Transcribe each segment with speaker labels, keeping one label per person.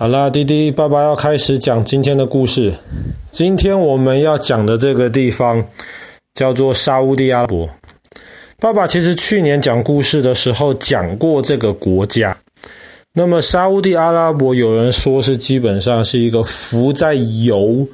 Speaker 1: 好啦，弟弟，爸爸要开始讲今天的故事。今天我们要讲的这个地方叫做沙乌地阿拉伯。爸爸其实去年讲故事的时候讲过这个国家。那么沙乌地阿拉伯，有人说是基本上是一个浮在油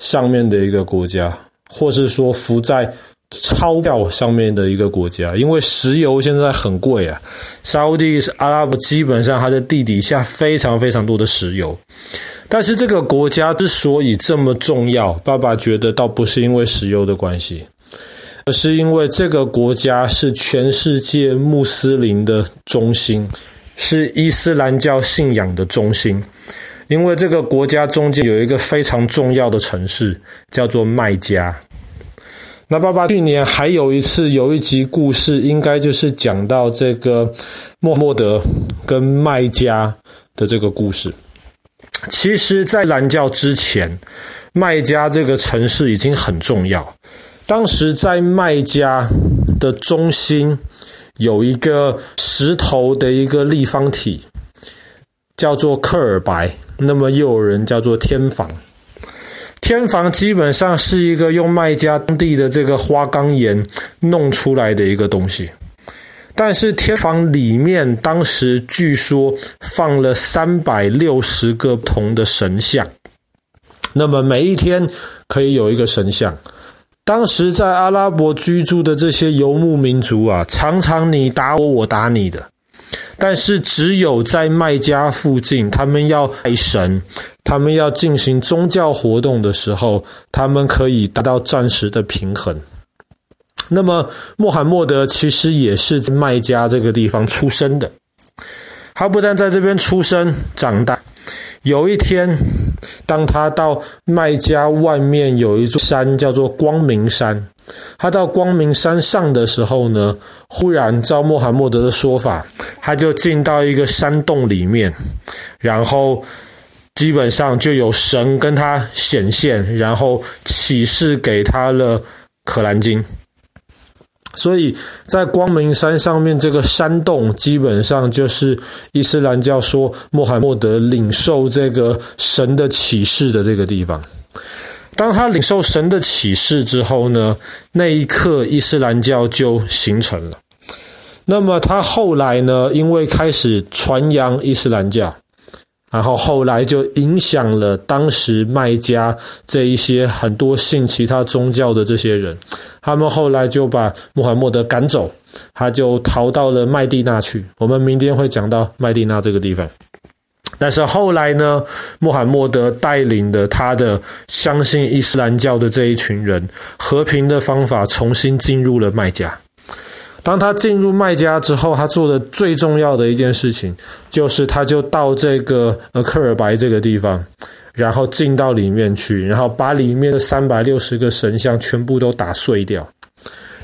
Speaker 1: 上面的一个国家，或是说浮在。钞票上面的一个国家，因为石油现在很贵啊。沙乌地阿拉伯基本上它的地底下非常非常多的石油，但是这个国家之所以这么重要，爸爸觉得倒不是因为石油的关系，而是因为这个国家是全世界穆斯林的中心，是伊斯兰教信仰的中心。因为这个国家中间有一个非常重要的城市，叫做麦加。那爸爸去年还有一次有一集故事，应该就是讲到这个莫莫德跟麦加的这个故事。其实，在兰教之前，麦加这个城市已经很重要。当时在麦加的中心有一个石头的一个立方体，叫做克尔白，那么又有人叫做天房。天房基本上是一个用麦加当地的这个花岗岩弄出来的一个东西，但是天房里面当时据说放了三百六十个不同的神像，那么每一天可以有一个神像。当时在阿拉伯居住的这些游牧民族啊，常常你打我，我打你的。但是只有在麦加附近，他们要拜神，他们要进行宗教活动的时候，他们可以达到暂时的平衡。那么穆罕默德其实也是在麦加这个地方出生的，他不但在这边出生长大，有一天，当他到麦加外面有一座山叫做光明山。他到光明山上的时候呢，忽然照穆罕默德的说法，他就进到一个山洞里面，然后基本上就有神跟他显现，然后启示给他了《可兰经》。所以在光明山上面这个山洞，基本上就是伊斯兰教说穆罕默德领受这个神的启示的这个地方。当他领受神的启示之后呢，那一刻伊斯兰教就形成了。那么他后来呢，因为开始传扬伊斯兰教，然后后来就影响了当时麦加这一些很多信其他宗教的这些人，他们后来就把穆罕默德赶走，他就逃到了麦地那去。我们明天会讲到麦地那这个地方。但是后来呢，穆罕默德带领的他的相信伊斯兰教的这一群人，和平的方法重新进入了麦加。当他进入麦加之后，他做的最重要的一件事情，就是他就到这个呃克尔白这个地方，然后进到里面去，然后把里面的三百六十个神像全部都打碎掉。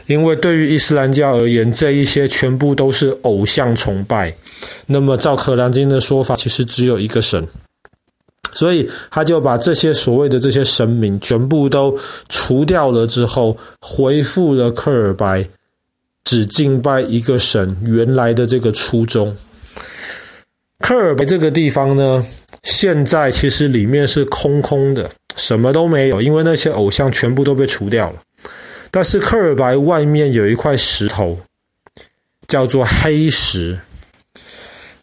Speaker 1: 因为对于伊斯兰教而言，这一些全部都是偶像崇拜。那么，照《可兰经》的说法，其实只有一个神，所以他就把这些所谓的这些神明全部都除掉了之后，恢复了克尔白只敬拜一个神原来的这个初衷。克尔白这个地方呢，现在其实里面是空空的，什么都没有，因为那些偶像全部都被除掉了。但是克尔白外面有一块石头，叫做黑石。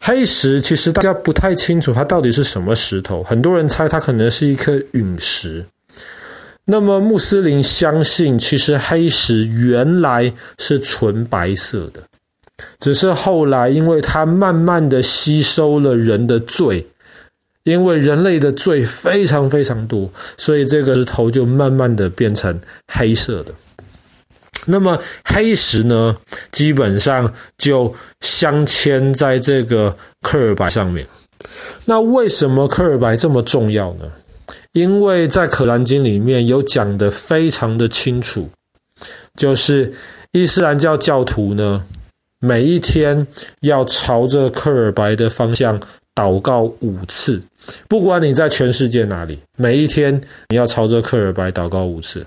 Speaker 1: 黑石其实大家不太清楚它到底是什么石头，很多人猜它可能是一颗陨石。那么穆斯林相信，其实黑石原来是纯白色的，只是后来因为它慢慢的吸收了人的罪，因为人类的罪非常非常多，所以这个石头就慢慢的变成黑色的。那么黑石呢，基本上就镶嵌在这个克尔白上面。那为什么克尔白这么重要呢？因为在《可兰经》里面有讲得非常的清楚，就是伊斯兰教教徒呢，每一天要朝着克尔白的方向祷告五次，不管你在全世界哪里，每一天你要朝着克尔白祷告五次。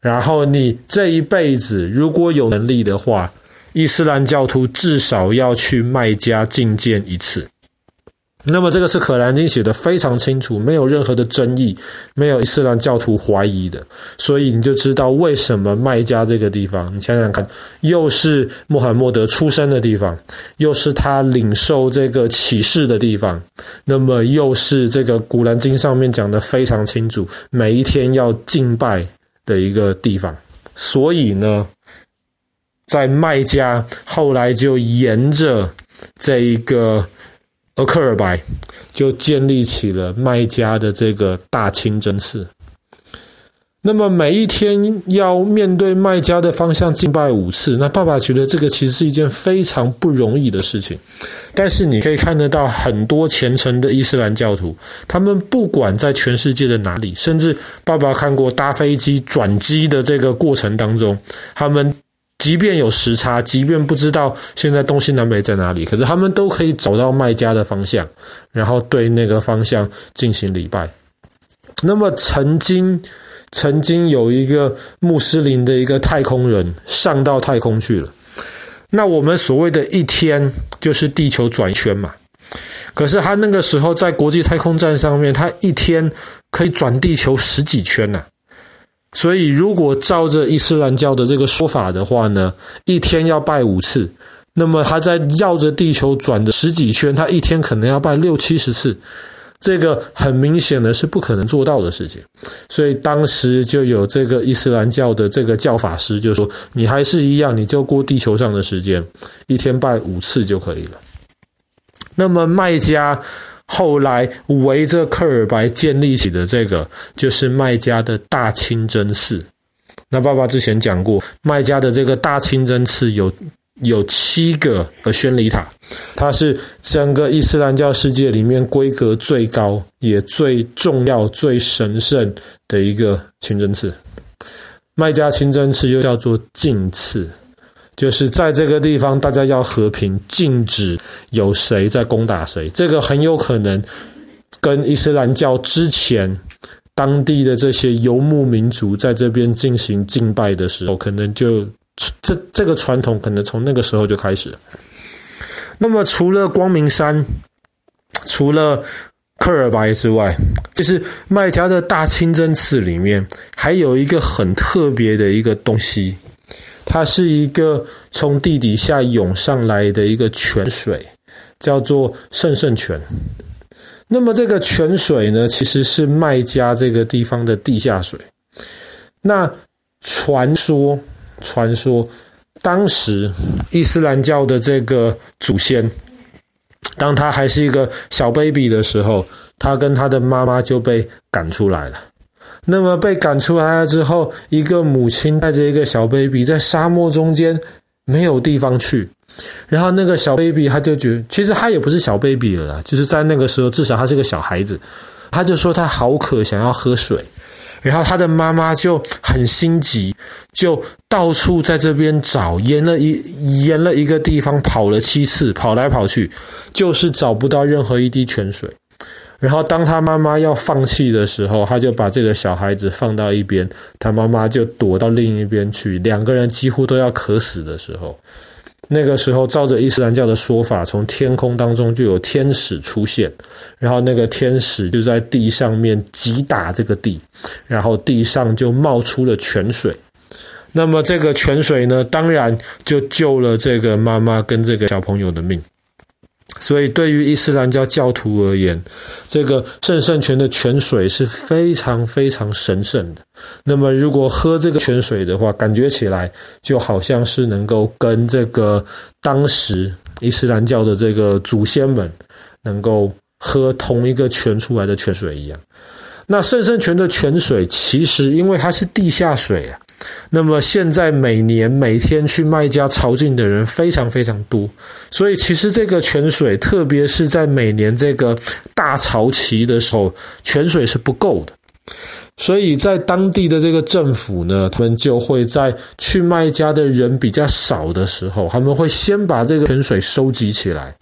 Speaker 1: 然后你这一辈子如果有能力的话，伊斯兰教徒至少要去麦加觐见一次。那么这个是可兰经写的非常清楚，没有任何的争议，没有伊斯兰教徒怀疑的，所以你就知道为什么麦加这个地方，你想想看，又是穆罕默德出生的地方，又是他领受这个启示的地方，那么又是这个古兰经上面讲的非常清楚，每一天要敬拜的一个地方，所以呢，在麦家后来就沿着这一个。俄克尔白就建立起了麦家的这个大清真寺。那么每一天要面对卖家的方向敬拜五次，那爸爸觉得这个其实是一件非常不容易的事情。但是你可以看得到很多虔诚的伊斯兰教徒，他们不管在全世界的哪里，甚至爸爸看过搭飞机转机的这个过程当中，他们。即便有时差，即便不知道现在东西南北在哪里，可是他们都可以找到卖家的方向，然后对那个方向进行礼拜。那么曾经，曾经有一个穆斯林的一个太空人上到太空去了。那我们所谓的一天就是地球转一圈嘛，可是他那个时候在国际太空站上面，他一天可以转地球十几圈呢、所以，如果照着伊斯兰教的这个说法的话呢，一天要拜五次，那么他在绕着地球转的十几圈，他一天可能要拜六七十次，这个很明显的是不可能做到的事情。所以当时就有这个伊斯兰教的这个教法师就说：“你还是一样，你就过地球上的时间，一天拜五次就可以了。”那么麦加。后来围着科尔白建立起的这个，就是麦加的大清真寺。那爸爸之前讲过，麦加的这个大清真寺有有七个呃宣礼塔，它是整个伊斯兰教世界里面规格最高、也最重要、最神圣的一个清真寺。麦加清真寺又叫做禁寺。就是在这个地方，大家要和平，禁止有谁在攻打谁。这个很有可能跟伊斯兰教之前当地的这些游牧民族在这边进行敬拜的时候，可能就这这个传统可能从那个时候就开始。那么，除了光明山，除了科尔白之外，就是麦加的大清真寺里面还有一个很特别的一个东西。它是一个从地底下涌上来的一个泉水，叫做圣圣泉。那么这个泉水呢，其实是麦加这个地方的地下水。那传说，传说，当时伊斯兰教的这个祖先，当他还是一个小 baby 的时候，他跟他的妈妈就被赶出来了。那么被赶出来了之后，一个母亲带着一个小 baby 在沙漠中间没有地方去，然后那个小 baby 他就觉，其实他也不是小 baby 了啦，就是在那个时候至少他是个小孩子，他就说他好渴，想要喝水，然后他的妈妈就很心急，就到处在这边找，沿了一沿了一个地方跑了七次，跑来跑去，就是找不到任何一滴泉水。然后，当他妈妈要放弃的时候，他就把这个小孩子放到一边，他妈妈就躲到另一边去。两个人几乎都要渴死的时候，那个时候，照着伊斯兰教的说法，从天空当中就有天使出现，然后那个天使就在地上面击打这个地，然后地上就冒出了泉水。那么这个泉水呢，当然就救了这个妈妈跟这个小朋友的命。所以，对于伊斯兰教教徒而言，这个圣圣泉的泉水是非常非常神圣的。那么，如果喝这个泉水的话，感觉起来就好像是能够跟这个当时伊斯兰教的这个祖先们能够喝同一个泉出来的泉水一样。那圣圣泉的泉水，其实因为它是地下水啊。那么现在每年每天去卖家朝觐的人非常非常多，所以其实这个泉水，特别是在每年这个大潮期的时候，泉水是不够的。所以在当地的这个政府呢，他们就会在去卖家的人比较少的时候，他们会先把这个泉水收集起来，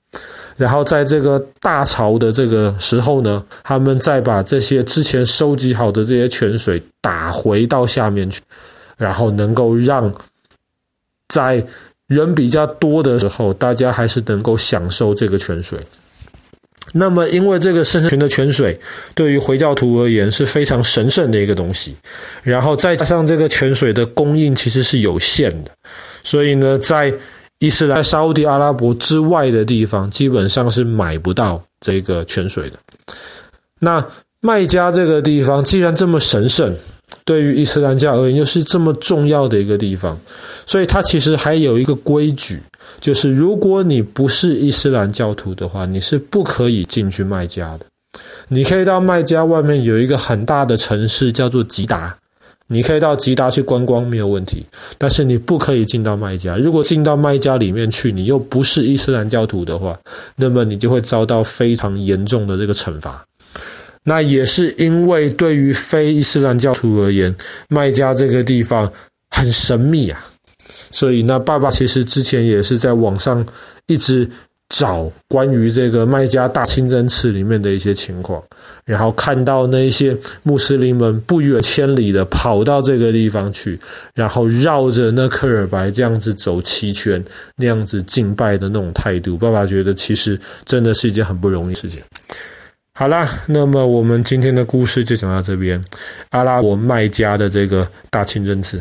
Speaker 1: 然后在这个大潮的这个时候呢，他们再把这些之前收集好的这些泉水打回到下面去。然后能够让在人比较多的时候，大家还是能够享受这个泉水。那么，因为这个圣泉的泉水对于回教徒而言是非常神圣的一个东西，然后再加上这个泉水的供应其实是有限的，所以呢，在伊斯兰、沙乌地阿拉伯之外的地方，基本上是买不到这个泉水的。那麦加这个地方既然这么神圣，对于伊斯兰教而言又是这么重要的一个地方，所以它其实还有一个规矩。就是如果你不是伊斯兰教徒的话，你是不可以进去麦加的。你可以到麦加外面有一个很大的城市叫做吉达，你可以到吉达去观光没有问题，但是你不可以进到麦加。如果进到麦加里面去，你又不是伊斯兰教徒的话，那么你就会遭到非常严重的这个惩罚。那也是因为对于非伊斯兰教徒而言，麦加这个地方很神秘啊。所以，那爸爸其实之前也是在网上一直找关于这个麦加大清真寺里面的一些情况，然后看到那些穆斯林们不远千里的跑到这个地方去，然后绕着那克尔白这样子走七圈，那样子敬拜的那种态度，爸爸觉得其实真的是一件很不容易的事情。好啦，那么我们今天的故事就讲到这边，阿拉伯卖家的这个大清真寺。